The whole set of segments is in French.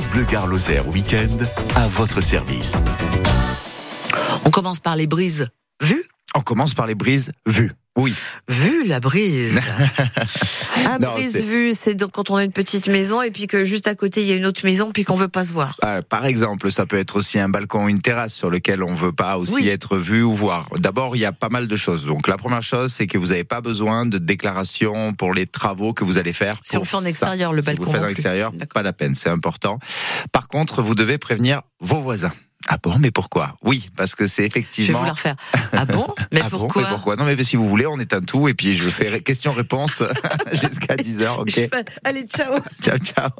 France Bleu Gare Lozère Week-end à votre service. On commence par les brises vues. On commence par les brises vues. Oui. Vu la brise. Un Non, brise vue, c'est donc quand on a une petite maison et puis que juste à côté il y a une autre maison puis qu'on veut pas se voir. Euh, par exemple, ça peut être aussi un balcon ou une terrasse sur lequel on veut pas aussi Oui. être vu ou voir. D'abord, il y a pas mal de choses. Donc, la première chose, c'est que vous n'avez pas besoin de déclaration pour les travaux que vous allez faire. Si on fait en extérieur, le si balcon vous faites en extérieur, pas la peine, c'est important. Par contre, vous devez prévenir vos voisins. Ah bon, mais pourquoi? Oui, parce que c'est Je vais effectivement. vous la refaire. Ah bon? Mais Ah bon, pourquoi, mais pourquoi? Non, mais si vous voulez, on éteint tout et puis je fais ré- question-réponse jusqu'à 10h, ok Je fais- Allez, ciao. Ciao, ciao.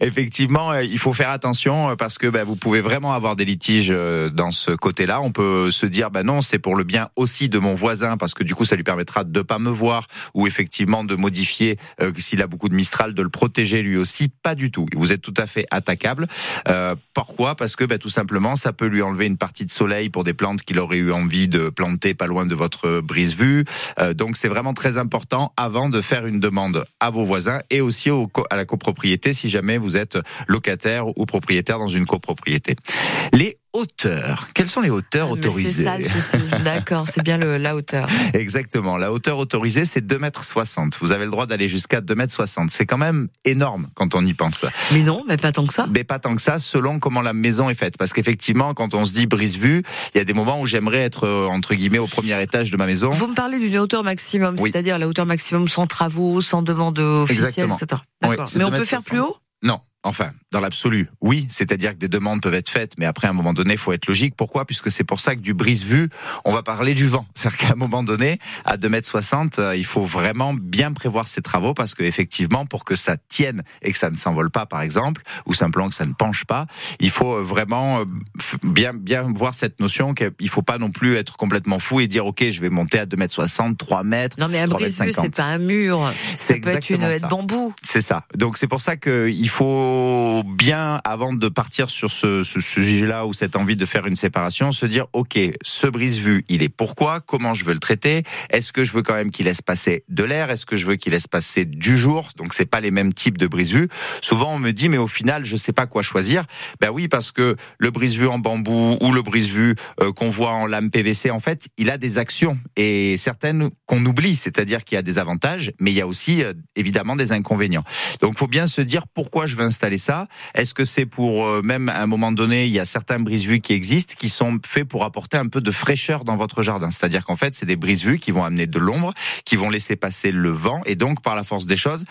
Effectivement, euh, il faut faire attention euh, parce que bah, vous pouvez vraiment avoir des litiges euh, dans ce côté-là. On peut se dire, bah non, c'est pour le bien aussi de mon voisin parce que du coup, ça lui permettra de pas me voir ou effectivement de modifier euh, s'il a beaucoup de Mistral, de le protéger lui aussi. Pas du tout. Vous êtes tout à fait attaquable. Euh, pourquoi? Parce que bah, tout simplement, ça peut lui enlever une partie de soleil pour des plantes qu'il aurait eu envie de planter pas loin de votre brise-vue. Euh, donc c'est vraiment très important avant de faire une demande à vos voisins et aussi à la copropriété si jamais vous êtes locataire ou propriétaire dans une copropriété. Hauteurs. Quelles sont les hauteurs c'est autorisées ça le souci. D'accord, c'est bien le, la hauteur. Exactement. La hauteur autorisée, c'est 2 mètres 60. Vous avez le droit d'aller jusqu'à 2 mètres 60. C'est quand même énorme quand on y pense. Mais non, mais pas tant que ça. Mais pas tant que ça, selon comment la maison est faite. Parce qu'effectivement, quand on se dit brise-vue, il y a des moments où j'aimerais être, euh, entre guillemets, au premier étage de ma maison. Vous me parlez d'une hauteur maximum, Oui. c'est-à-dire la hauteur maximum sans travaux, sans demande officielle, Exactement. etc. Oui, c'est mais on 2 peut faire plus haut? Non. Enfin, dans l'absolu, oui. C'est-à-dire que des demandes peuvent être faites, mais après, à un moment donné, il faut être logique. Pourquoi? Puisque c'est pour ça que du brise-vue, on va parler du vent. C'est-à-dire qu'à un moment donné, à 2 mètres 60, euh, il faut vraiment bien prévoir ses travaux parce que effectivement, pour que ça tienne et que ça ne s'envole pas, par exemple, ou simplement que ça ne penche pas, il faut euh, vraiment euh, bien, bien voir cette notion qu'il faut pas non plus être complètement fou et dire, OK, je vais monter à 2 mètres 60, 3 mètres. Non, mais un 3 mètres brise-vue, 50. c'est pas un mur. Ça C'est peut être une ça. bambou. C'est ça. Donc c'est pour ça qu'il faut bien, avant de partir sur ce, sujet-là ou cette envie de faire une séparation, se dire ok, ce brise-vue, il est pourquoi? Comment je veux le traiter? Est-ce que je veux quand même qu'il laisse passer de l'air? Est-ce que je veux qu'il laisse passer du jour? Donc c'est pas les mêmes types de brise-vue. Souvent on me dit mais au final je sais pas quoi choisir. Ben oui parce que le brise-vue en bambou ou le brise-vue euh, qu'on voit en lame PVC, en fait, il a des actions et certaines qu'on oublie, c'est-à-dire qu'il y a des avantages, mais il y a aussi euh, évidemment des inconvénients. Donc, faut bien se dire pourquoi je veux installer ça. Est-ce que c'est pour euh, même à un moment donné, il y a certains brise-vue qui existent, qui sont faits pour apporter un peu de fraîcheur dans votre jardin? C'est-à-dire qu'en fait, c'est des brise-vue qui vont amener de l'ombre, qui vont laisser passer le vent, et donc par la force des choses,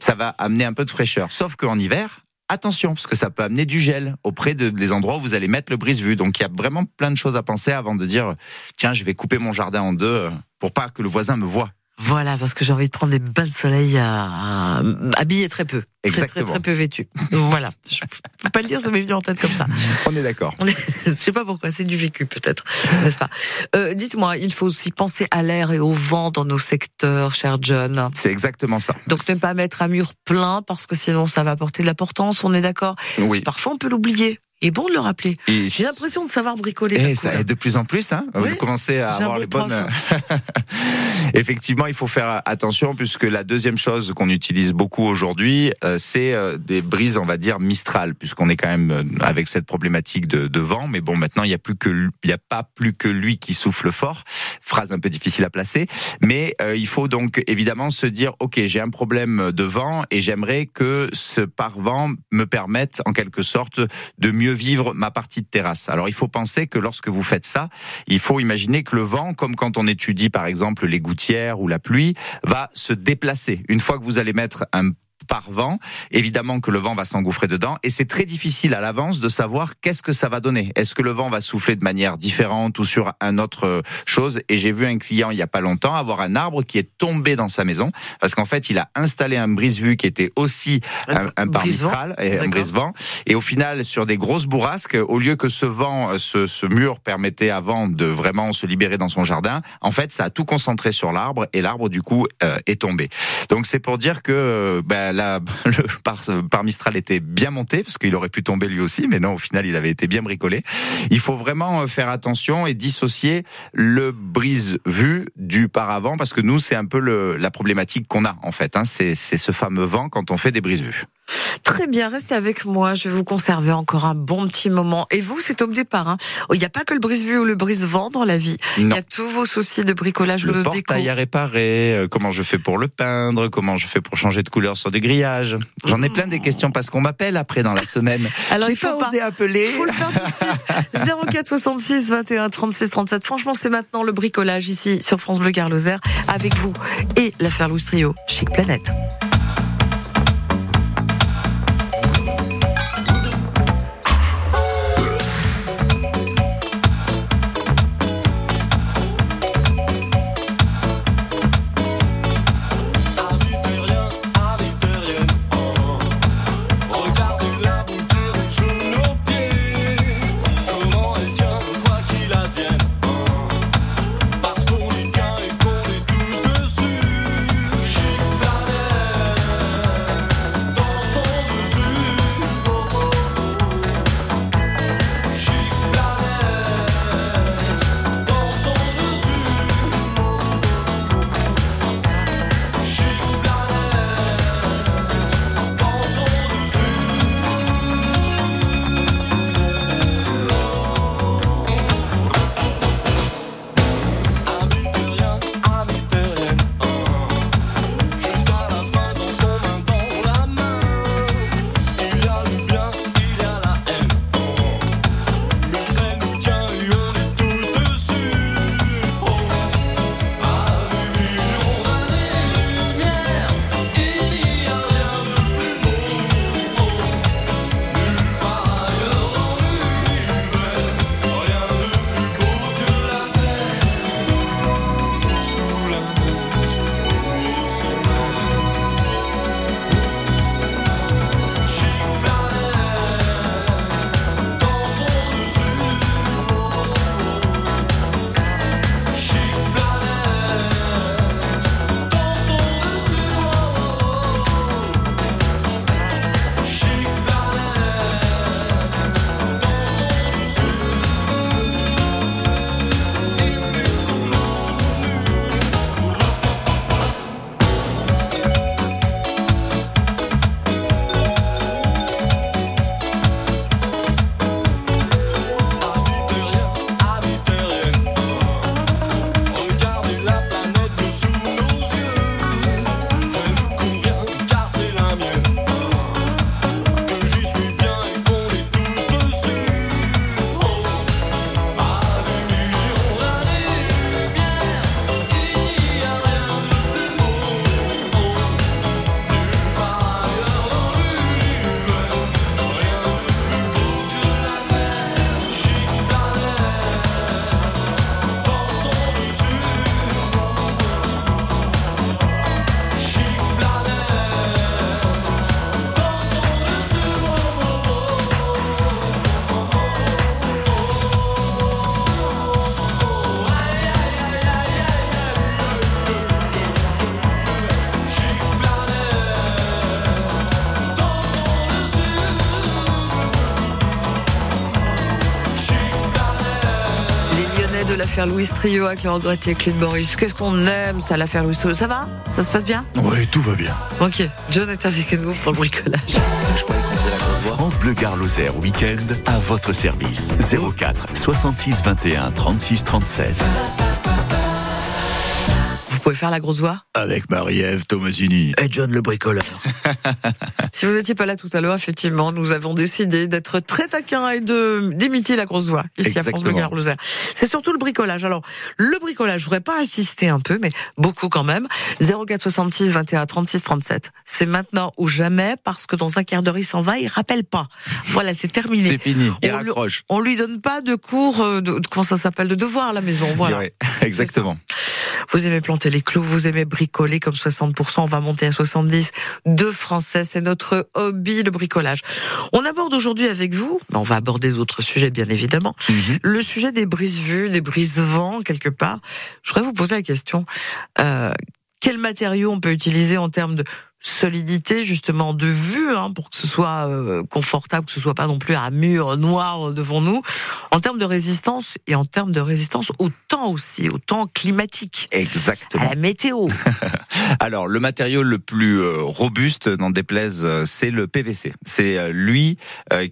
ça va amener un peu de fraîcheur. Sauf qu'en hiver. Attention, parce que ça peut amener du gel auprès de, des endroits où vous allez mettre le brise-vue. Donc il y a vraiment plein de choses à penser avant de dire tiens, je vais couper mon jardin en deux euh, pour pas que le voisin me voit. Voilà, parce que j'ai envie de prendre des bains de soleil à, à- habillé très peu. Très, très, Exactement. très peu vêtu. voilà. Je peux pas le dire, ça m'est venu en tête comme ça. On est d'accord. Je sais pas pourquoi, c'est du vécu peut-être, n'est-ce pas? Euh, Dites-moi, il faut aussi penser à l'air et au vent dans nos secteurs, cher John. C'est exactement ça. Donc ne pas mettre un mur plein parce que sinon ça va apporter de l'importance, on est d'accord? Oui. Parfois on peut l'oublier. Et bon de le rappeler. Et- J'ai l'impression de savoir bricoler. Eh, d'un coup, ça est de plus en plus, hein. Oui, Vous commencez à avoir les bonnes. Effectivement, il faut faire attention puisque la deuxième chose qu'on utilise beaucoup aujourd'hui, euh, c'est euh, des brises, on va dire Mistral, puisqu'on est quand même euh, avec cette problématique de, vent. Mais bon, maintenant il y a pas plus que lui qui souffle fort. Phrase un peu difficile à placer, mais euh, il faut donc évidemment se dire, ok, j'ai un problème de vent et j'aimerais que ce pare-vent me permette en quelque sorte de mieux vivre ma partie de terrasse. Alors il faut penser que lorsque vous faites ça, il faut imaginer que le vent, comme quand on étudie par exemple les gouttières ou la pluie, va se déplacer. Une fois que vous allez mettre un par vent, évidemment que le vent va s'engouffrer dedans et c'est très difficile à l'avance de savoir qu'est-ce que ça va donner. Est-ce que le vent va souffler de manière différente ou sur un autre euh, chose? Et j'ai vu un client il y a pas longtemps avoir un arbre qui est tombé dans sa maison parce qu'en fait il a installé un brise-vue qui était aussi un, un mistral et un brise-vent. Et au final sur des grosses bourrasques, au lieu que ce vent, euh, ce, ce mur permettait avant de vraiment se libérer dans son jardin, en fait ça a tout concentré sur l'arbre et l'arbre du coup euh, est tombé. Donc c'est pour dire que ben, le par, par Mistral était bien monté parce qu'il aurait pu tomber lui aussi, mais non au final il avait été bien bricolé. Il faut vraiment euh, faire attention et dissocier le brise-vue du paravent parce que nous c'est un peu le, la problématique qu'on a en fait. Hein, c'est ce fameux vent quand on fait des brise-vues. Très bien, restez avec moi. Je vais vous conserver encore un bon petit moment. Et vous, c'est au départ. Hein. Il n'y a pas que le brise-vue ou le brise-vent dans la vie. Il y a tous vos soucis de bricolage, le de portail à réparer, euh, comment je fais pour le peindre, comment je fais pour changer de couleur sur des grillages. J'en ai plein des questions parce qu'on m'appelle après dans la semaine. Alors il faut pas oser appeler. Il faut le faire tout de suite. 04 66 21 36 37. Franchement, c'est maintenant le bricolage ici sur France Bleu Garloser avec vous et l'affaire Louis Trio, Chic Planète. Louis Trio avec Clé de Boris. Qu'est-ce qu'on aime ça, l'affaire Louis Trio Ça va? Ça se passe bien? Oui, tout va bien. Ok, John est avec nous pour le bricolage. France Bleu Gare Lozère Week-end à votre service. 04 66 21 36 37 pouvez faire la grosse voix? Avec Marie-Ève Tomasini. Et John le bricoleur. si vous n'étiez pas là tout à l'heure, effectivement, nous avons décidé d'être très taquins et de d'imiter la grosse voix ici à France Bleu Lozère. C'est surtout le bricolage. Alors, le bricolage, je voudrais pas insister un peu, mais beaucoup quand même. 04 66 21 36 37. C'est maintenant ou jamais parce que dans un quart d'heure il s'en va, il rappelle pas. Voilà, c'est terminé. C'est fini. Il on raccroche. on lui donne pas de cours euh, de, comment ça s'appelle de devoir à la maison. Voilà. exactement. Vous aimez planter les clous, vous aimez bricoler comme 60%, on va monter à 70. Deux Français, c'est notre hobby, le bricolage. On aborde aujourd'hui avec vous, on va aborder d'autres sujets bien évidemment, mhm. le sujet des brises-vues, des brises-vents quelque part. Je voudrais vous poser la question, euh, quels matériaux on peut utiliser en termes de solidité justement de vue hein, pour que ce soit euh, confortable, que ce soit pas non plus un mur noir devant nous, en termes de résistance et en termes de résistance au temps aussi, au temps climatique. Exactement. À la météo. Alors le matériau le plus euh, robuste, n'en déplaise, euh, c'est le PVC. C'est lui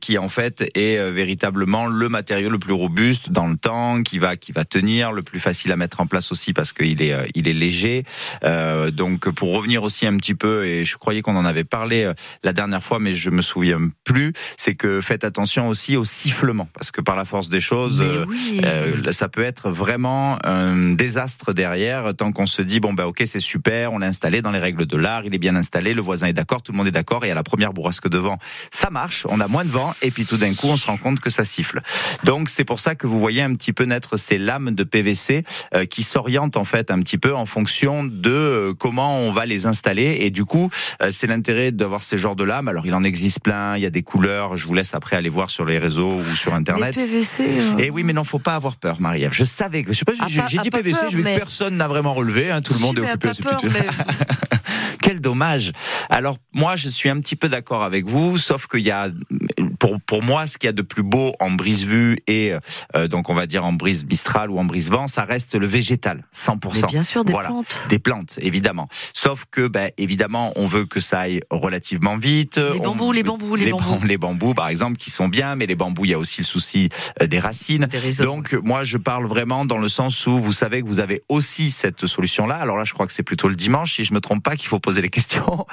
qui en fait est véritablement le matériau le plus robuste dans le temps, qui va qui va tenir, le plus facile à mettre en place aussi parce qu'il est il est léger. donc pour revenir aussi un petit peu et je croyais qu'on en avait parlé euh, la dernière fois, mais je me souviens plus, c'est que faites attention aussi au sifflement, parce que par la force des choses, euh, euh, ça peut être vraiment un désastre derrière, tant qu'on se dit, bon ben ok c'est super, on l'a installé dans les règles de l'art, il est bien installé, le voisin est d'accord, tout le monde est d'accord, et à la première bourrasque de vent, ça marche, on a moins de vent, et puis tout d'un coup on se rend compte que ça siffle. Donc c'est pour ça que vous voyez un petit peu naître ces lames de PVC qui s'orientent en fait un petit peu en fonction de comment on va les installer, et du coup c'est l'intérêt d'avoir ces genres de lames. Alors il en existe plein, il y a des couleurs. Je vous laisse après aller voir sur les réseaux ou sur internet. Les PVC. Euh. Et oui, mais non, faut pas avoir peur, Marie-Ève. Je savais que je sais pas. J'ai dit PVC, je que personne n'a vraiment relevé. Hein, tout le monde est occupé. À peur, mais... Quel dommage. Alors moi, je suis un petit peu d'accord avec vous, sauf qu'il y a, pour, pour moi, ce qu'il y a de plus beau en brise-vue et euh, donc on va dire en brise Mistral ou en brise-vent, ça reste le végétal, 100%. bien sûr, des plantes. Des plantes, évidemment. Sauf que, ben, évidemment, on veut que ça aille relativement vite. Les bambous, les bambous, les, bambous. les bambous, par exemple, qui sont bien, mais les bambous, il y a aussi le souci euh, des racines. donc moi, je parle vraiment dans le sens où vous savez que vous avez aussi cette solution-là. Alors là, je crois que c'est plutôt le dimanche, si je me trompe pas, qu'il faut poser les questions.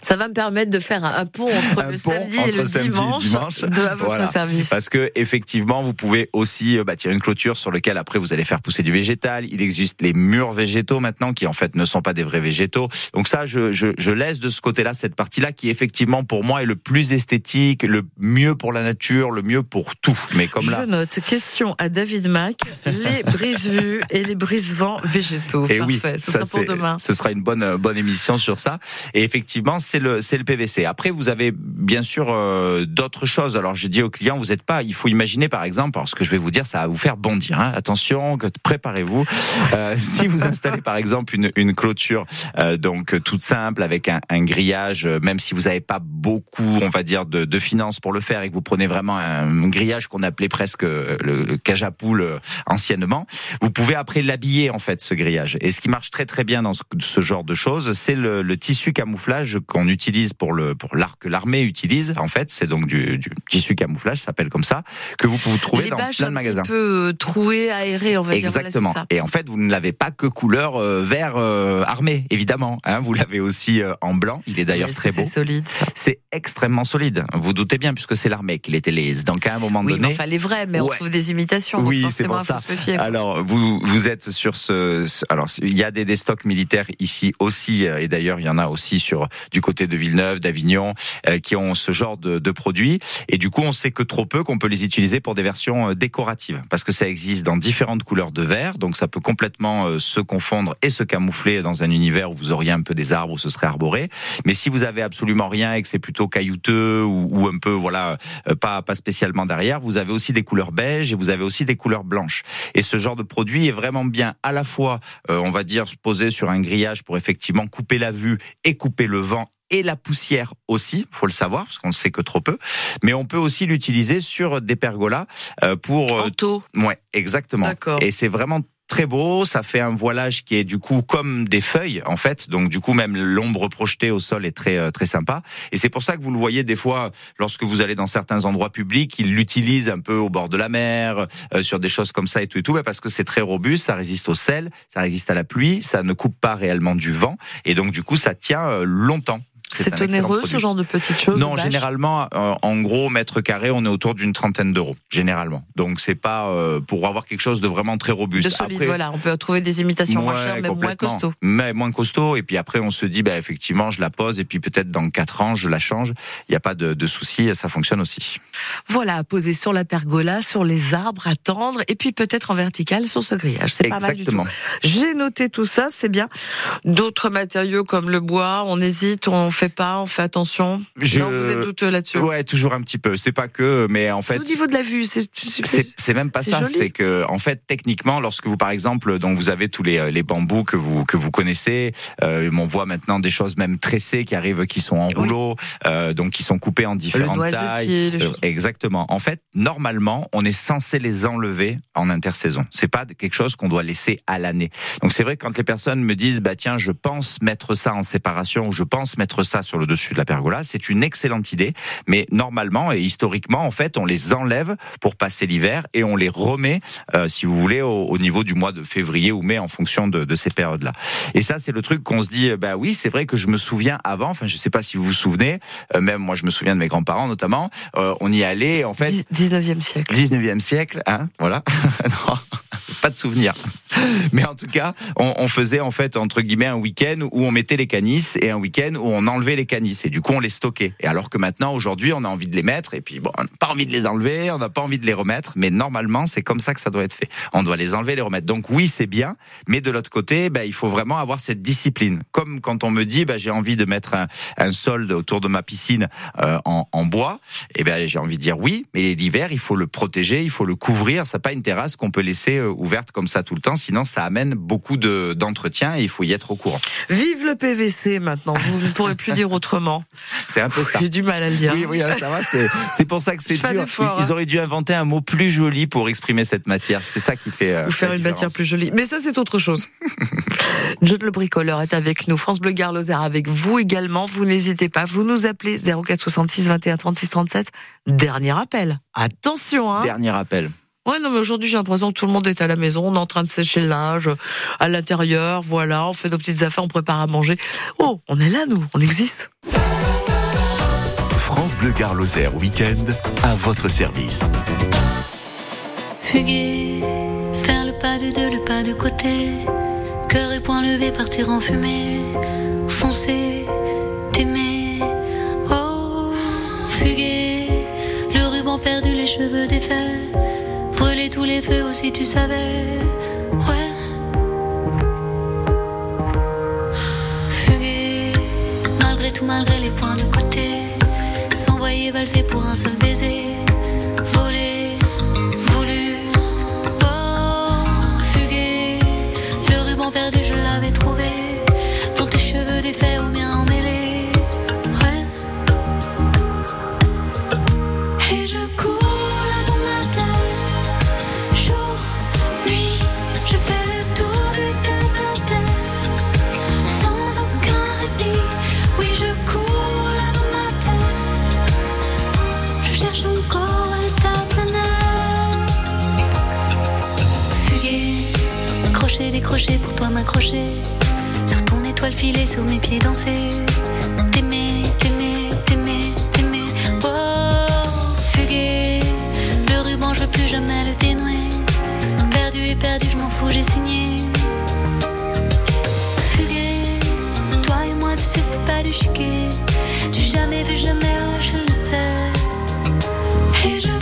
Ça va me permettre de faire un pont entre le samedi et le dimanche, de, à votre service. Parce que effectivement, vous pouvez aussi euh, bâtir une clôture sur laquelle après vous allez faire pousser du végétal. Il existe les murs végétaux maintenant qui en fait ne sont pas des vrais végétaux. Donc ça, je, je, je laisse de ce côté-là cette partie-là qui effectivement pour moi est le plus esthétique, le mieux pour la nature, le mieux pour tout. Mais comme là. Je note. Question à David Mac. Les brise-vues et les brise-vents végétaux. Et Parfait. Oui, ce sera pour demain. Ce sera une bonne bonne émission sur ça. Et effectivement, c'est le c'est le PVC. Après, vous avez bien sûr euh, d'autres choses. Alors, je dis aux clients, vous n'êtes pas. Il faut imaginer, par exemple, alors ce que je vais vous dire, ça va vous faire bondir. Hein. Attention, préparez-vous. Euh, si vous installez, par exemple, une, clôture euh, donc toute simple avec un, grillage, euh, même si vous n'avez pas beaucoup, on va dire, de, finances pour le faire et que vous prenez vraiment un grillage qu'on appelait presque le, le cage à anciennement, vous pouvez après l'habiller en fait ce grillage. Et ce qui marche très très bien dans ce, ce genre de choses, c'est le, tissu camouflage qu'on utilise pour le pour l'arc que l'armée utilise. En fait, c'est donc du, du, tissu camouflage, ça s'appelle comme ça, que vous pouvez trouver dans plein de magasins. Un petit peu euh, troué, aéré, on va Exactement. dire. Exactement. Et en fait, vous ne l'avez pas que couleur euh, vert euh, armé, évidemment. Hein, vous l'avez aussi en blanc. Il est d'ailleurs très beau. C'est solide. C'est extrêmement solide. Vous doutez bien, puisque c'est l'armée qu'il était lise. Donc à un moment oui, donné, enfin les vrais, mais on trouve des imitations. Oui, c'est pour ça. alors vous vous êtes sur ce. Alors il y a des, des stocks militaires ici aussi, et d'ailleurs il y en a aussi sur du côté de Villeneuve, d'Avignon, euh, qui ont ce genre de, de, produits. Et du coup, on sait que trop peu qu'on peut les utiliser pour des versions euh, décoratives, parce que ça existe dans différentes couleurs de vert, donc ça peut complètement euh, se confondre et se camoufler dans un univers où vous auriez un peu des arbres où ce serait arboré. Mais si vous avez absolument rien et que c'est plutôt caillouteux ou, un peu voilà pas pas spécialement derrière, vous avez aussi des couleurs beige et vous avez aussi des couleurs blanches. Et ce genre de produit est vraiment bien à la fois, on va dire, posé sur un grillage pour effectivement couper la vue et couper le vent et la poussière aussi, faut le savoir parce qu'on ne sait que trop peu. Mais on peut aussi l'utiliser sur des pergolas euh, pour. En taux. Ouais, exactement. Et c'est vraiment très beau, ça fait un voilage qui est du coup comme des feuilles en fait, donc du coup même l'ombre projetée au sol est très euh, très sympa. Et c'est pour ça que vous le voyez des fois lorsque vous allez dans certains endroits publics, ils l'utilisent un peu au bord de la mer, euh, sur des choses comme ça et tout et tout, parce que c'est très robuste, ça résiste au sel, ça résiste à la pluie, ça ne coupe pas réellement du vent, et donc du coup ça tient euh, longtemps. C'est onéreux ce genre de petites choses Non, généralement, euh, en gros, mètre carré, on est autour d'une trentaine d'euros, généralement. Donc c'est pas euh, pour avoir quelque chose de vraiment très robuste. De solide, voilà. On peut trouver des imitations moins chères, mais moins costauds. Mais moins costaud. Et puis après, on se dit, bah, effectivement, je la pose, et puis peut-être dans quatre ans, je la change. Il n'y a pas de, de souci, ça fonctionne aussi. Voilà, poser sur la pergola, sur les arbres, attendre, et puis peut-être en vertical sur ce grillage. C'est pas mal du tout. J'ai noté tout ça, c'est bien. D'autres matériaux comme le bois, on hésite, on fait pas, on fait attention. Je... Non, vous êtes douteux là-dessus. Ouais, toujours un petit peu. C'est pas que, mais en fait. au niveau de la vue, c'est. C'est même pas ça. C'est que, en fait, techniquement, lorsque vous, par exemple, donc vous avez tous les, les bambous que vous que vous connaissez, euh, on voit maintenant des choses même tressées qui arrivent, qui sont en rouleau, euh, donc qui sont coupées en différentes tailles. Euh, exactement. En fait, normalement, on est censé les enlever en intersaison. C'est pas quelque chose qu'on doit laisser à l'année. Donc c'est vrai que quand les personnes me disent, bah tiens, je pense mettre ça en séparation ou je pense mettre ça sur le dessus de la pergola, c'est une excellente idée. Mais normalement et historiquement, en fait, on les enlève pour passer l'hiver et on les remet, euh, si vous voulez, au, niveau du mois de février ou mai en fonction de, de ces périodes-là. Et ça, c'est le truc qu'on se dit, bah oui, c'est vrai que je me souviens avant. Enfin, je sais pas si vous vous souvenez, euh, même moi, je me souviens de mes grands-parents notamment. Euh, on y allait en fait. 19e siècle. 19e siècle, hein, voilà. pas de souvenir. Mais en tout cas, on, on, faisait en fait entre guillemets un week-end où on mettait les canisses et un week-end où on enlevait les canisses et du coup on les stockait. Et alors que maintenant aujourd'hui on a envie de les mettre et puis bon on n'a pas envie de les enlever, on n'a pas envie de les remettre, mais normalement c'est comme ça que ça doit être fait. On doit les enlever, les remettre. Donc oui c'est bien, mais de l'autre côté, ben, il faut vraiment avoir cette discipline. Comme quand on me dit ben, j'ai envie de mettre un, un solde autour de ma piscine euh, en, en, bois, et eh ben j'ai envie de dire oui, mais l'hiver il faut le protéger, il faut le couvrir. C'est pas une terrasse qu'on peut laisser euh, ouverte comme ça tout le temps, sinon ça amène beaucoup d'entretien et il faut y être au courant. Vive le PVC maintenant, vous ne pourrez plus dire autrement. C'est un peu ça. J'ai du mal à le dire. Oui, oui, hein, ça va, c'est pour ça que c'est dur. Ils, hein. auraient dû inventer un mot plus joli pour exprimer cette matière. C'est ça qui fait. Euh, Ou faire une matière plus jolie. Mais ça, c'est autre chose. John le bricoleur est avec nous. France Bleu Gare avec vous également. Vous n'hésitez pas. Vous nous appelez 04 66 21 36 37. Dernier appel. Attention, hein. Dernier appel. Ouais, non, mais aujourd'hui, j'ai l'impression que tout le monde est à la maison. On est en train de sécher le linge à l'intérieur. Voilà, on fait nos petites affaires, on prépare à manger. Oh, on est là, nous. On existe. France Bleu Gare Lozère Week-end à votre service. Fuguer, faire le pas de deux, le pas de côté. Cœur et poing levé, partir en fumée. Foncer, t'aimer. Oh, fuguer, le ruban perdu, les cheveux défaits tous les feux aussi, tu savais. Ouais. Fuguer, malgré tout, malgré les points de côté. S'envoyer valser pour un seul baiser. Sur ton étoile filée, sur mes pieds danser. T'aimer, t'aimer, t'aimer, t'aimer. Oh, fuguer. Le ruban, je veux plus jamais le dénouer. Perdu et perdu, je m'en fous, j'ai signé. Fuguer. Toi et moi, tu sais, c'est pas du chiquet. Tu jamais vu, jamais, oh, je le sais. Et je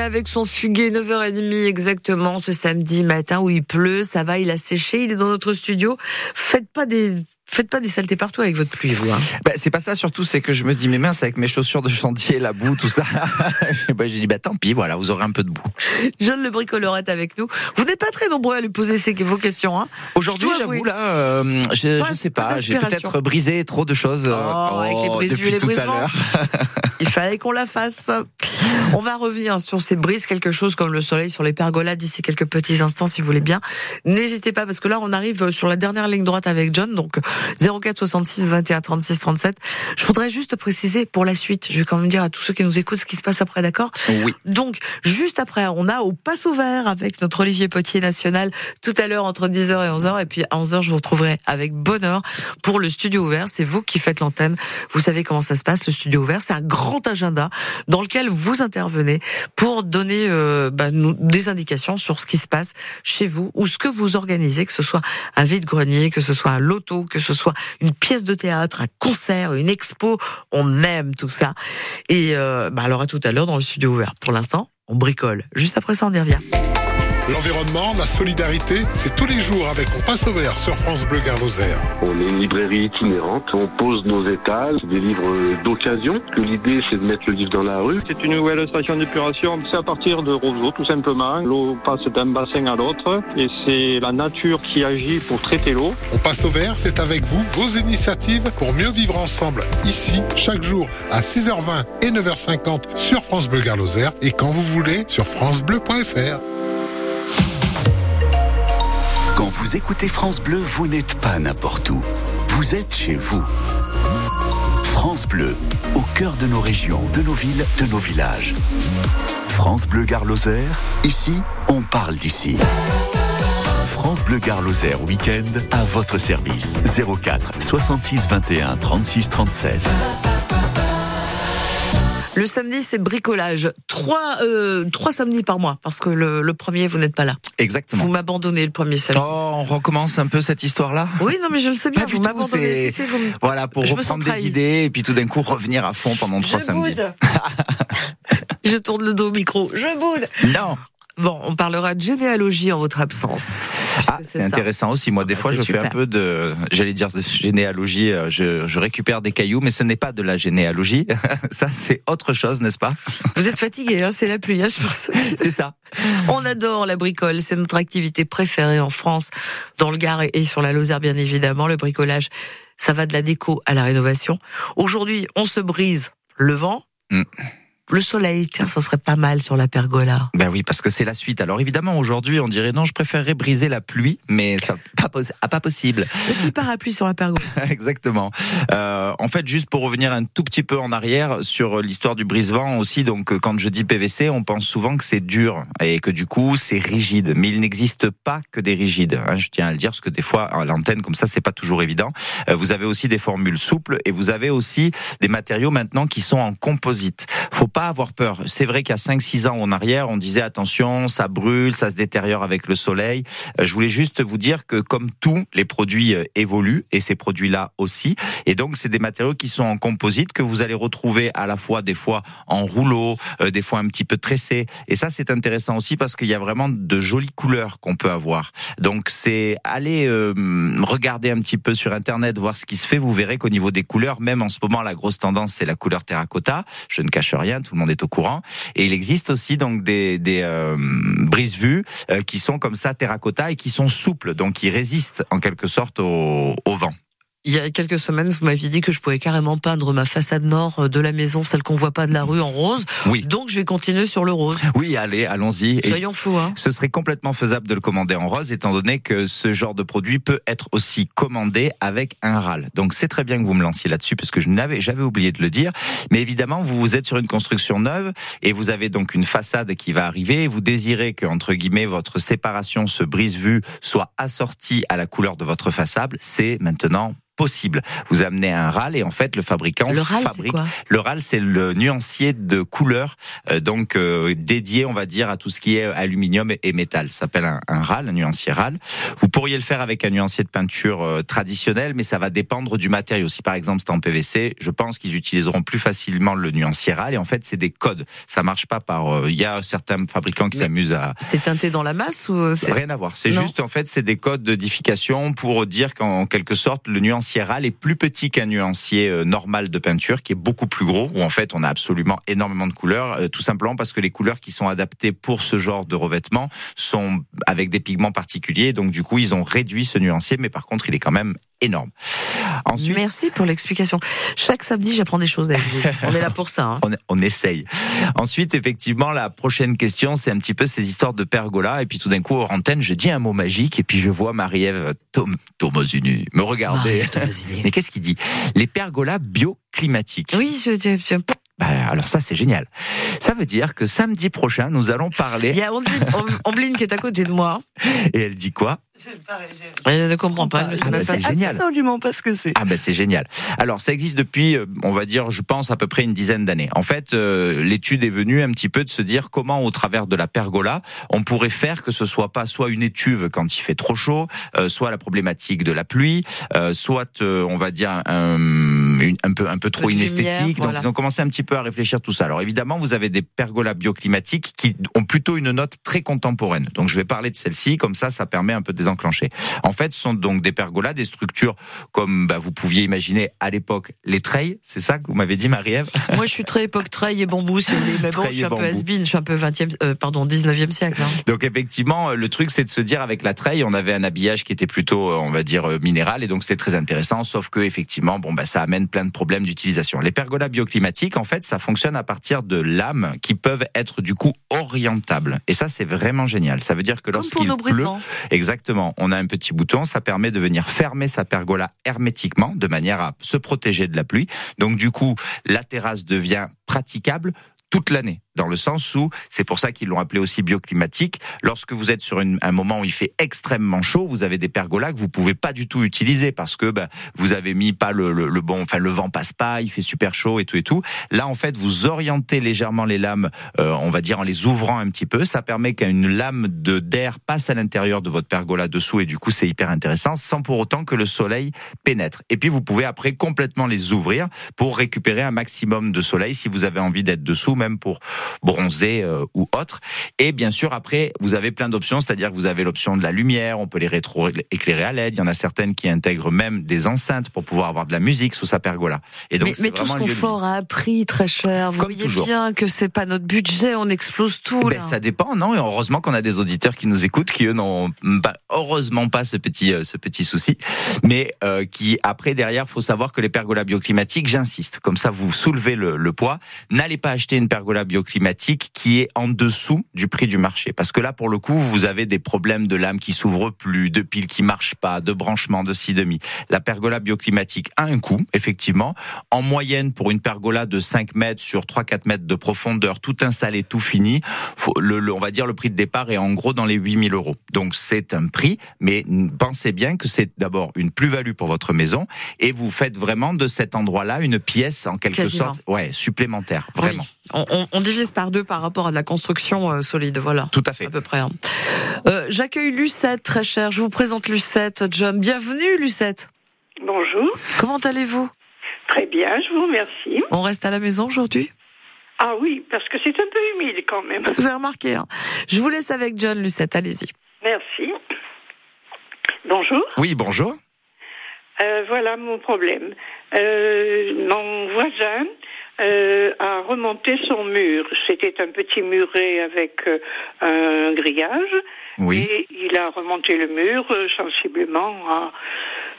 avec son fuguet 9h30 exactement ce samedi matin où il pleut, ça va, il a séché, il est dans notre studio. Faites pas des Faites pas des saletés partout avec votre pluie, vous. Hein. Bah, c'est pas ça surtout, c'est que je me dis, mais mince, avec mes chaussures de chantier, la boue, tout ça. bah, j'ai dit, bah tant pis, voilà, vous aurez un peu de boue. John le bricoleur est avec nous. Vous n'êtes pas très nombreux à lui poser ces, vos questions. Hein. Aujourd'hui, j'avoue, là, euh, je, je sais pas, j'ai peut-être brisé trop de choses oh, avec les brises depuis les tout à l'heure. Il fallait qu'on la fasse. On va revenir sur ces brises, quelque chose comme le soleil sur les pergolas d'ici quelques petits instants, si vous voulez bien. N'hésitez pas, parce que là, on arrive sur la dernière ligne droite avec John, donc 04 66 21 36 37. Je voudrais juste préciser pour la suite, je vais quand même dire à tous ceux qui nous écoutent ce qui se passe après, d'accord? Oui. Donc, juste après, on a au passe ouvert avec notre Olivier Potier national tout à l'heure entre 10h et 11h. Et puis à 11h, je vous retrouverai avec bonheur pour le studio ouvert. C'est vous qui faites l'antenne. Vous savez comment ça se passe, le studio ouvert. C'est un grand agenda dans lequel vous intervenez pour donner euh, bah, des indications sur ce qui se passe chez vous ou ce que vous organisez, que ce soit un vide-grenier, que ce soit un loto, que ce soit une pièce de théâtre, un concert, une expo. On aime tout ça. Et euh, bah alors à tout à l'heure dans le studio ouvert. Pour l'instant, on bricole. Juste après ça, on y revient. L'environnement, la solidarité, c'est tous les jours avec On passe au vert sur France Bleu Gare On est une librairie itinérante, on pose nos étals, des livres d'occasion. L'idée, c'est de mettre le livre dans la rue. C'est une nouvelle station d'épuration, c'est à partir de roseaux, tout simplement. L'eau passe d'un bassin à l'autre et c'est la nature qui agit pour traiter l'eau. On passe au vert, c'est avec vous, vos initiatives pour mieux vivre ensemble. Ici, chaque jour, à 6h20 et 9h50 sur France Bleu Gare et quand vous voulez sur francebleu.fr. Quand vous écoutez France Bleu, vous n'êtes pas n'importe où. Vous êtes chez vous. France Bleu, au cœur de nos régions, de nos villes, de nos villages. France Bleu Gare ici, on parle d'ici. France Bleu Gare Week-end à votre service. 04 66 21 36 37. Le samedi, c'est bricolage. Trois, euh, trois samedis par mois, parce que le, le premier, vous n'êtes pas là. Exactement. Vous m'abandonnez le premier samedi. Oh, on recommence un peu cette histoire-là? Oui, non, mais je le sais bien. vous m'abandonnez. Voilà, pour reprendre des idées et puis tout d'un coup revenir à fond pendant trois je samedis. je tourne le dos au micro. Je boude. Non. Bon, on parlera de généalogie en votre absence. Ah, c'est intéressant aussi. Moi, des ah, fois, je fais un peu de, j'allais dire de généalogie. Euh, je, je récupère des cailloux, mais ce n'est pas de la généalogie. ça, c'est autre chose, n'est-ce pas? Vous êtes fatigué, hein c'est la pluie, hein, je pense. c'est ça. On adore la bricole. C'est notre activité préférée en France, dans le Gard et sur la Lozère, bien évidemment. Le bricolage, ça va de la déco à la rénovation. Aujourd'hui, on se brise le vent. Mm. Le soleil, tiens, ça serait pas mal sur la pergola. Ben oui, parce que c'est la suite. Alors évidemment, aujourd'hui, on dirait non, je préférerais briser la pluie, mais ça pas, ah, pas possible. Petit parapluie sur la pergola. Exactement. Euh, en fait, juste pour revenir un tout petit peu en arrière sur l'histoire du brise-vent aussi, donc quand je dis PVC, on pense souvent que c'est dur et que du coup c'est rigide, mais il n'existe pas que des rigides. Hein, je tiens à le dire parce que des fois à l'antenne comme ça, c'est pas toujours évident. Euh, vous avez aussi des formules souples et vous avez aussi des matériaux maintenant qui sont en composite. Faut pas avoir peur. C'est vrai a 5-6 ans en arrière, on disait attention, ça brûle, ça se détériore avec le soleil. Euh, je voulais juste vous dire que comme tout, les produits euh, évoluent et ces produits-là aussi. Et donc, c'est des matériaux qui sont en composite que vous allez retrouver à la fois des fois en rouleau, euh, des fois un petit peu tressé. Et ça, c'est intéressant aussi parce qu'il y a vraiment de jolies couleurs qu'on peut avoir. Donc, c'est aller regarder un petit peu sur Internet, voir ce qui se fait. Vous verrez qu'au niveau des couleurs, même en ce moment, la grosse tendance, c'est la couleur terracotta. Je ne cache rien tout le monde est au courant. Et il existe aussi donc des, des euh, brise-vues euh, qui sont comme ça terracotta et qui sont souples, donc qui résistent en quelque sorte au, au vent. Il y a quelques semaines, vous m'aviez dit que je pouvais carrément peindre ma façade nord euh, de la maison, celle qu'on voit pas de la rue, en rose. Oui. Donc je vais continuer sur le rose. Oui, allez, allons-y. Soyons fous. Hein. Ce serait complètement faisable de le commander en rose, étant donné que ce genre de produit peut être aussi commandé avec un râle. Donc c'est très bien que vous me lanciez là-dessus, parce que je n'avais, j'avais oublié de le dire. Mais évidemment, vous vous êtes sur une construction neuve et vous avez donc une façade qui va arriver. Vous désirez que entre guillemets votre séparation, ce brise-vue, soit assortie à la couleur de votre façade. C'est maintenant possible. Vous amenez un râle et en fait le fabricant Le râle, fabrique. quoi Le râle, c'est le nuancier de couleur, euh, donc euh, dédié, on va dire, à tout ce qui est aluminium et, et métal. Ça s'appelle un, un râle, un nuancier râle. Vous pourriez le faire avec un nuancier de peinture euh, traditionnel, mais ça va dépendre du matériau. Si par exemple c'est en PVC, je pense qu'ils utiliseront plus facilement le nuancier râle. Et en fait, c'est des codes. Ça marche pas par. euh, Il y a certains fabricants qui s'amusent à, C'est teinté dans la masse ou c'est Rien à voir. C'est juste, en fait, c'est des codes d'édification pour dire qu'en quelque sorte, le nuancier est plus petit qu'un nuancier euh, normal de peinture, qui est beaucoup plus gros, où en fait, on a absolument énormément de couleurs, euh, tout simplement parce que les couleurs qui sont adaptées pour ce genre de revêtement sont avec des pigments particuliers. Donc, du coup, ils ont réduit ce nuancier, mais par contre, il est quand même énorme. Ensuite, Merci pour l'explication. Chaque samedi, j'apprends des choses avec vous. On est là pour ça. hein. on, on essaye. Ensuite, effectivement, la prochaine question, c'est un petit peu ces histoires de pergola. Et puis tout d'un coup, hors antenne, je dis un mot magique et puis je vois Marie-Ève Tom, Tomazini me regarder. Mais qu'est-ce qu'il dit? Les pergolas bioclimatiques. Oui, je, je- je- Bah, alors ça, c'est génial. Ça veut dire que samedi prochain, nous allons il parler. y a Ambline qui est à côté de moi. Et elle dit quoi? Elle ne comprend pas. ne sait Ah, même pas. Absolument pas ce que c'est. Ah ben c'est génial. Alors ça existe depuis, euh, on va dire, je pense à peu près une dizaine d'années. En fait, euh, l'étude est venue un petit peu de se dire comment, au travers de la pergola, on pourrait faire que ce soit pas soit une étuve quand il fait trop chaud, euh, soit la problématique de la pluie, euh, soit euh, on va dire un, une- un peu un peu trop lumière, inesthétique. voilà. Donc ils ont commencé un petit peu à réfléchir tout ça. Alors évidemment, vous avez des pergolas bioclimatiques qui ont plutôt une note très contemporaine. Donc je vais parler de celle-ci, comme ça, ça permet un peu de En fait, ce sont donc des pergolas, des structures comme bah, vous pouviez imaginer à l'époque les treilles. C'est ça que vous m'avez dit, Marie-Ève? Moi, je suis très époque treille et bambou, voulez. Mais bon, je suis un peu has je suis un peu 20e, euh, pardon, 19e siècle. hein. Donc effectivement, le truc c'est de se dire avec la treille, on avait un habillage qui était plutôt, euh, on va dire, euh, minéral, et donc c'était très intéressant. Sauf que effectivement, bon bah ça amène plein de problèmes d'utilisation. Les pergolas bioclimatiques, en fait, ça fonctionne à partir de lames qui peuvent être du coup orientables. Et ça, c'est vraiment génial. Ça veut dire que lorsqu'il pleut, brisants. On a un petit bouton, ça permet de venir fermer sa pergola hermétiquement de manière à se protéger de la pluie. Donc du coup, la terrasse devient praticable toute l'année, dans le sens où, c'est pour ça qu'ils l'ont appelé aussi bioclimatique, lorsque vous êtes sur une- un moment où il fait extrêmement chaud, vous avez des pergolas que vous pouvez pas du tout utiliser parce que bah, vous avez mis pas le, le- le bon, enfin le vent passe pas, il fait super chaud et tout et tout. Là, en fait, vous orientez légèrement les lames, euh, on va dire en les ouvrant un petit peu, ça permet qu'une lame de d'air passe à l'intérieur de votre pergola dessous et du coup c'est hyper intéressant, sans pour autant que le soleil pénètre. Et puis vous pouvez après complètement les ouvrir pour récupérer un maximum de soleil si vous avez envie d'être dessous, même pour bronzer euh, ou autre. Et bien sûr, après, vous avez plein d'options, c'est-à-dire que vous avez l'option de la lumière, on peut les rétro-éclairer à LED. Il y en a certaines qui intègrent même des enceintes pour pouvoir avoir de la musique sous sa pergola. Et donc, mais tout ce confort a un prix très cher. Vous Comme voyez toujours. bien que c'est pas notre budget, on explose tout. Ben, là. ça dépend, non? Et heureusement qu'on a des auditeurs qui nous écoutent, qui eux n'ont heureusement pas ce petit, euh, ce petit souci, mais euh, qui après derrière, faut savoir que les pergolas bioclimatiques, j'insiste, comme ça vous soulevez le, le poids, n'allez pas acheter une pergola bioclimatique qui est en dessous du prix du marché, parce que là pour le coup, vous avez des problèmes de lames qui s'ouvrent plus, de piles qui marchent pas, de branchements, de ci demi. La pergola bioclimatique a un coût, effectivement. En moyenne, pour une pergola de 5 mètres sur 3-4 mètres de profondeur, tout installé, tout fini, faut- le, le- on va dire le prix de départ est en gros dans les 8000 euros. Donc c'est un prix, mais pensez bien que c'est d'abord une plus-value pour votre maison et vous faites vraiment de cet endroit-là une pièce en quelque Quasiment. sorte, ouais, supplémentaire, Oui. On, on- on divise par deux par rapport à de la construction euh, solide, voilà. Tout à fait. À peu près. hein. Euh, J'accueille Lucette, très cher. Je vous présente Lucette, John. Bienvenue, Lucette. Bonjour, Comment allez-vous? Très bien, je vous remercie. On reste à la maison aujourd'hui? Ah oui, parce que c'est un peu humide quand même. Vous avez remarqué. Hein Je vous laisse avec John, Lucette. Allez-y. Merci. Bonjour, Oui, bonjour. Euh, voilà mon problème. Euh, mon voisin euh, a remonté son mur. C'était un petit muret avec euh, un grillage. Oui. Et il a remonté le mur euh, sensiblement à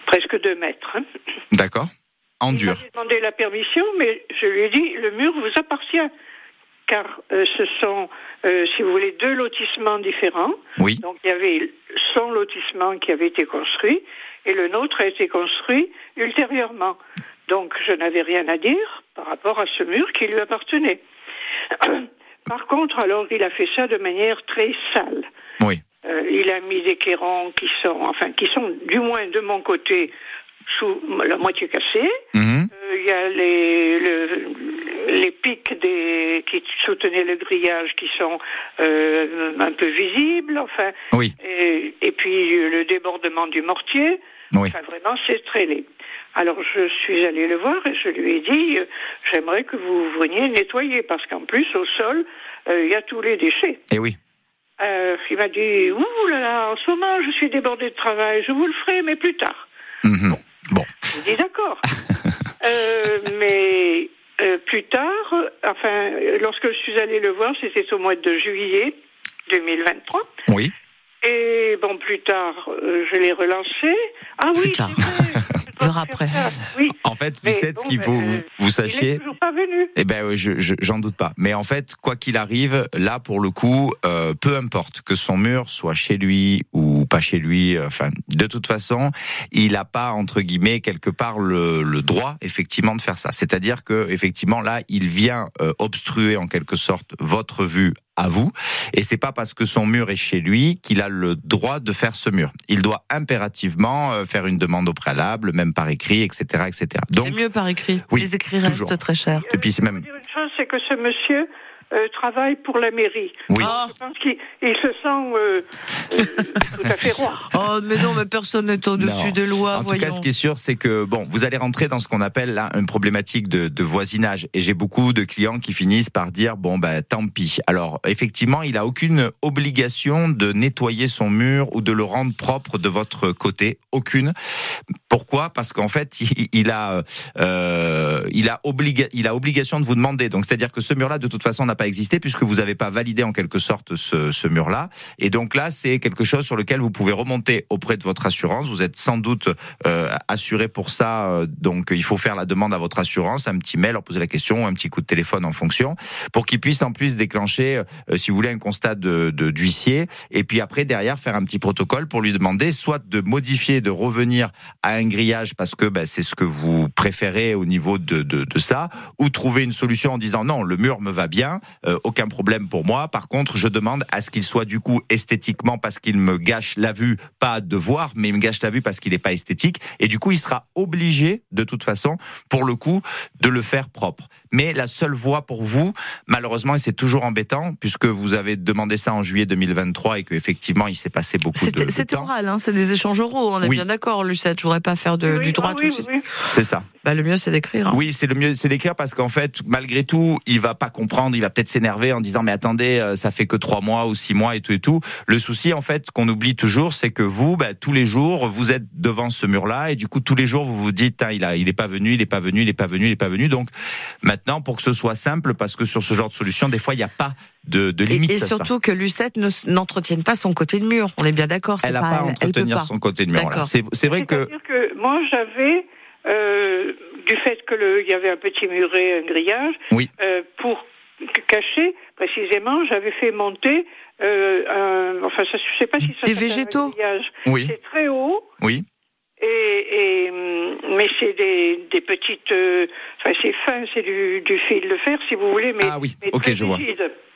presque deux mètres. hein. D'accord. En Il dur. m'avait demandé la permission, mais je lui ai dit le mur vous appartient, car ce sont, si vous voulez, deux lotissements différents. Oui. Donc il y avait son lotissement qui avait été construit et le nôtre a été construit ultérieurement. Donc je n'avais rien à dire par rapport à ce mur qui lui appartenait. Par contre, alors il a fait ça de manière très sale. Oui. Euh, il a mis des clairons qui sont, enfin, qui sont du moins de mon côté sous la moitié cassée. Mhm. Euh, Il y a les, le- les pics des, qui soutenaient le grillage qui sont euh, un peu visibles. Enfin, Oui. et, et puis le débordement du mortier. Oui. Enfin, vraiment, c'est très laid. Alors, je suis allée le voir et je lui ai dit, euh, j'aimerais que vous veniez nettoyer parce qu'en plus, au sol, euh, il y a tous les déchets. Et oui. Euh, il m'a dit, ouh là là, en ce moment, je suis débordé de travail, je vous le ferai, mais plus tard. Mhm. Bon. J'ai dit d'accord. Mais plus tard, enfin, lorsque je suis allée le voir, c'était au mois de juillet 2023. Oui. Et bon, plus tard, euh, je l'ai relancé. Ah oui, Plus tard. je dois Heure après. Oui. En fait, Mais Lucette, ce qu'il faut ben, vous, vous Il sachiez. est toujours pas venu. Eh ben, ouais, je, je- j'en doute pas. Mais en fait, quoi qu'il arrive, là, pour le coup, euh, peu importe que son mur soit chez lui ou pas chez lui, euh, enfin, de toute façon, il n'a pas entre guillemets quelque part le, le droit, effectivement, de faire ça. C'est-à-dire que, effectivement, là, il vient euh, obstruer en quelque sorte votre vue à vous, et c'est pas parce que son mur est chez lui qu'il a le droit de faire ce mur. Il doit impérativement euh, faire une demande au préalable, même par écrit, etc., etc. Donc, C'est mieux par écrit. Oui, Les écrits toujours. restent très chers. et puis c'est Je même une chose, c'est que ce monsieur euh, travaille pour la mairie. Oui. Ah. Je pense qu'il il se sent euh, euh, tout à fait roi. Oh, mais non, mais personne n'est au-dessus des lois, En tout cas, ce qui est sûr, c'est que bon, vous allez rentrer dans ce qu'on appelle là une problématique de, de voisinage. Et j'ai beaucoup de clients qui finissent par dire bon ben tant pis. Alors effectivement, il a aucune obligation de nettoyer son mur ou de le rendre propre de votre côté, aucune. Pourquoi? Parce qu'en fait, il, il a euh, il a obliga il a obligation de vous demander. Donc c'est-à-dire que ce mur-là, de toute façon, n'a pas existé puisque vous n'avez pas validé en quelque sorte ce, mur-là. Et donc là, c'est quelque chose sur lequel vous pouvez remonter auprès de votre assurance. Vous êtes sans doute euh, assuré pour ça, euh, donc il faut faire la demande à votre assurance, un petit mail, leur poser la question, un petit coup de téléphone en fonction, pour qu'ils puissent en plus déclencher, euh, si vous voulez, un constat de d'huissier, et puis après derrière faire un petit protocole pour lui demander soit de modifier, de revenir à un grillage parce que ben, c'est ce que vous préférez au niveau de, de ça, ou trouver une solution en disant non, le mur me va bien, euh, aucun problème pour moi. Par contre, je demande à ce qu'il soit du coup esthétiquement parce qu'il me gâche la vue, pas de voir, mais il me gâche la vue parce qu'il n'est pas esthétique. Et du coup, il sera obligé, de toute façon, pour le coup, de le faire propre. Mais la seule voie pour vous, malheureusement, et c'est toujours embêtant, puisque vous avez demandé ça en juillet 2023 et qu'effectivement, il s'est passé beaucoup de, de c'était temps. oral, hein, c'est des échanges oraux, on est Oui. bien d'accord, Lucette. Je voudrais pas faire de, Oui, du droit ah tout oui, de suite. oui. C'est ça. Bah, le mieux, c'est d'écrire. hein. Oui, c'est le mieux, c'est d'écrire parce qu'en fait, malgré tout, il va pas comprendre, il va peut-être s'énerver en disant mais attendez, euh, ça fait que trois mois ou six mois et tout et tout. Le souci en fait qu'on oublie toujours, c'est que vous, bah, tous les jours, vous êtes devant ce mur-là et du coup tous les jours vous vous dites ah, il a, il est pas venu, il est pas venu, il est pas venu, il est pas venu. Donc maintenant pour que ce soit simple, parce que sur ce genre de solution, des fois il n'y a pas de, limite. et à ça. surtout que Lucette ne n'entretienne pas son côté de mur. On est bien d'accord. c'est elle n'a pas à elle, elle peut entretenir pas. son côté de mur. C'est c'est vrai que moi, j'avais, euh, du fait que le, il y avait un petit muret, un grillage, Oui. euh, pour cacher précisément, j'avais fait monter, euh, un, enfin, ça, je sais pas si ça Des s'appelle un végétaux grillage. oui, C'est très haut. oui, Et, et, mais c'est des, des petites, euh, enfin c'est fin, c'est du, du fil de fer si vous voulez, mais, Ah oui, mais ok, très je vois.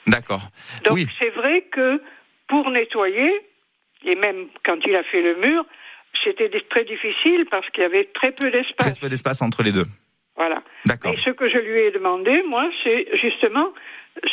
d'accord. Donc Oui, c'est vrai que pour nettoyer, et même quand il a fait le mur, c'était très difficile parce qu'il y avait très peu très d'espace. peu d'espace entre les deux. Voilà. D'accord. Et ce que je lui ai demandé, moi, c'est justement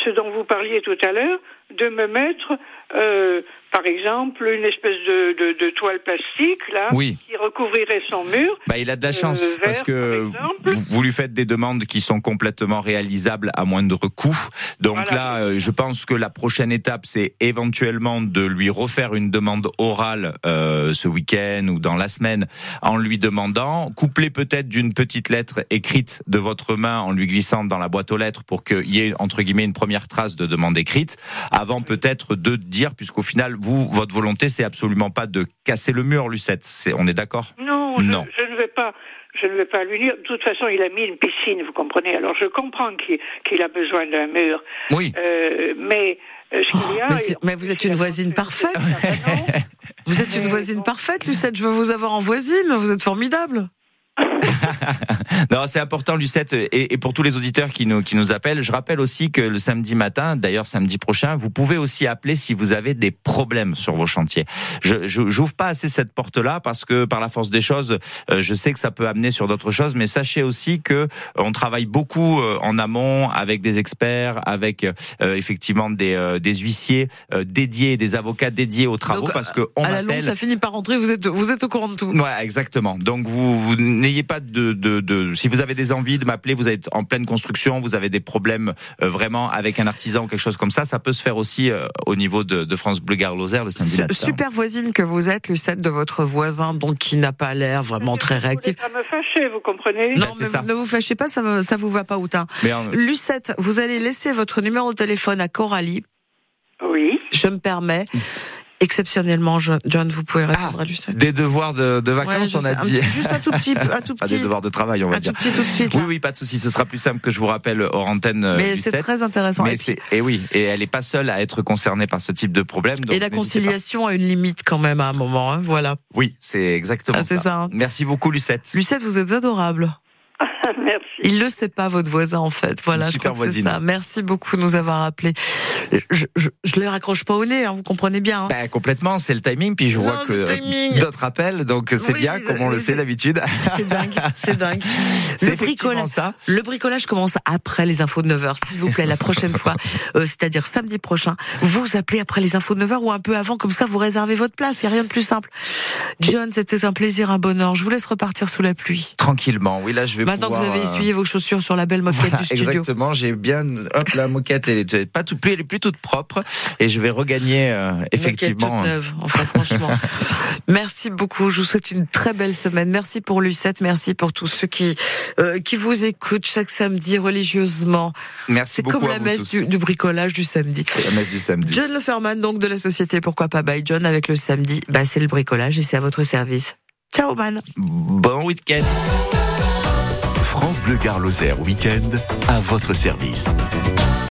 ce dont vous parliez tout à l'heure, de me mettre, euh, par exemple, une espèce de, de, de toile plastique là, Oui. qui recouvrirait son mur. Bah, il a de la Euh, chance vert, parce que par vous, vous lui faites des demandes qui sont complètement réalisables à moindre coût. Donc Voilà. là, euh, je pense que la prochaine étape, c'est éventuellement de lui refaire une demande orale euh, ce week-end ou dans la semaine en lui demandant, couplé peut-être d'une petite lettre écrite de votre main en lui glissant dans la boîte aux lettres pour qu'il y ait entre guillemets une première trace de demande écrite, avant peut-être de dire, puisqu'au final, vous, votre volonté, c'est absolument pas de casser le mur, Lucette. C'est, on est d'accord? Non, je, Non. je ne vais pas. Je ne vais pas lui dire. De toute façon, il a mis une piscine, vous comprenez. Alors, je comprends qu'il qu'il a besoin d'un mur. Oui. Euh, mais euh, ce qu'il y a. mais c'est- il- mais vous êtes une voisine parfaite. Non. Vous êtes une Mais voisine parfaite, Lucette. Je veux vous avoir en voisine. Vous êtes formidable. non, c'est important, Lucette, et, et, pour tous les auditeurs qui nous, qui nous appellent, je rappelle aussi que le samedi matin, d'ailleurs samedi prochain, vous pouvez aussi appeler si vous avez des problèmes sur vos chantiers. Je j'ouvre pas assez cette porte-là parce que par la force des choses, euh, je sais que ça peut amener sur d'autres choses, mais sachez aussi que euh, on travaille beaucoup euh, en amont avec des experts, avec effectivement des, des huissiers dédiés, des avocats dédiés aux travaux, parce que on à la longue, ça finit par rentrer. Vous êtes vous êtes au courant de tout. Ouais, exactement. Donc vous, vous n'ayez pas de, de, de, si vous avez des envies de m'appeler, vous êtes en pleine construction, vous avez des problèmes vraiment avec un artisan ou quelque chose comme ça, ça peut se faire aussi au niveau de, de France Bleu Gare Lozère le samedi matin. Super voisine que vous êtes, Lucette, de votre voisin, donc qui n'a pas l'air vraiment très réactif. Ça me fâcher, vous comprenez? Non, mais ne vous fâchez pas, ça, ne ça vous va pas autant. Lucette, vous allez laisser votre numéro de téléphone à Coralie. Oui. Je me permets. Exceptionnellement, John, vous pouvez répondre ah, à Lucette. Des devoirs de, de vacances, on a dit. juste un tout petit, un tout petit. Pas des devoirs de travail, on va un dire. tout petit tout de suite. Oui, oui, pas de souci. Ce sera plus simple que je vous rappelle hors antenne. Euh, Mais c'est très intéressant. Mais et, et, oui, et elle n'est pas seule à être concernée par ce type de problème. Donc et la conciliation a une limite quand même à un moment, hein, voilà. Oui, c'est exactement ah, ça. ça hein. Merci beaucoup, Lucette. Lucette, vous êtes adorable. Merci. Il le sait pas, votre voisin, en fait. Voilà, je crois que c'est ça. Merci beaucoup de nous avoir appelés. Je, je, je le raccroche pas au nez, hein, vous comprenez bien. Hein. Ben, complètement, c'est le timing. Puis je vois que d'autres appellent, donc c'est bien, comme on le sait d'habitude. C'est dingue, c'est dingue. Le bricolage, ça. le bricolage commence après les infos de 9h, s'il vous plaît, la prochaine fois, euh, c'est-à-dire samedi prochain. Vous appelez après les infos de 9h ou un peu avant, comme ça vous réservez votre place. Il n'y a rien de plus simple. John, c'était un plaisir, un bonheur. Je vous laisse repartir sous la pluie. Tranquillement, oui, là je vais Maintenant pouvoir vous avez essuyé vos chaussures sur la belle moquette du studio. Exactement, j'ai bien, hop, la moquette, elle est pas toute, elle est plus toute propre, et je vais regagner euh, effectivement. Toute neuve, enfin franchement. merci beaucoup. Je vous souhaite une très belle semaine. Merci pour Lucette, merci pour tous ceux qui euh, qui vous écoutent chaque samedi religieusement. Merci beaucoup. C'est comme la messe du, du, bricolage du samedi. C'est la messe du samedi. John Leferman, donc de la société Pourquoi pas by John avec le samedi. Bah c'est le bricolage et c'est à votre service. Ciao man. Bon week-end. France Bleu Gare Lozère Week-end à votre service.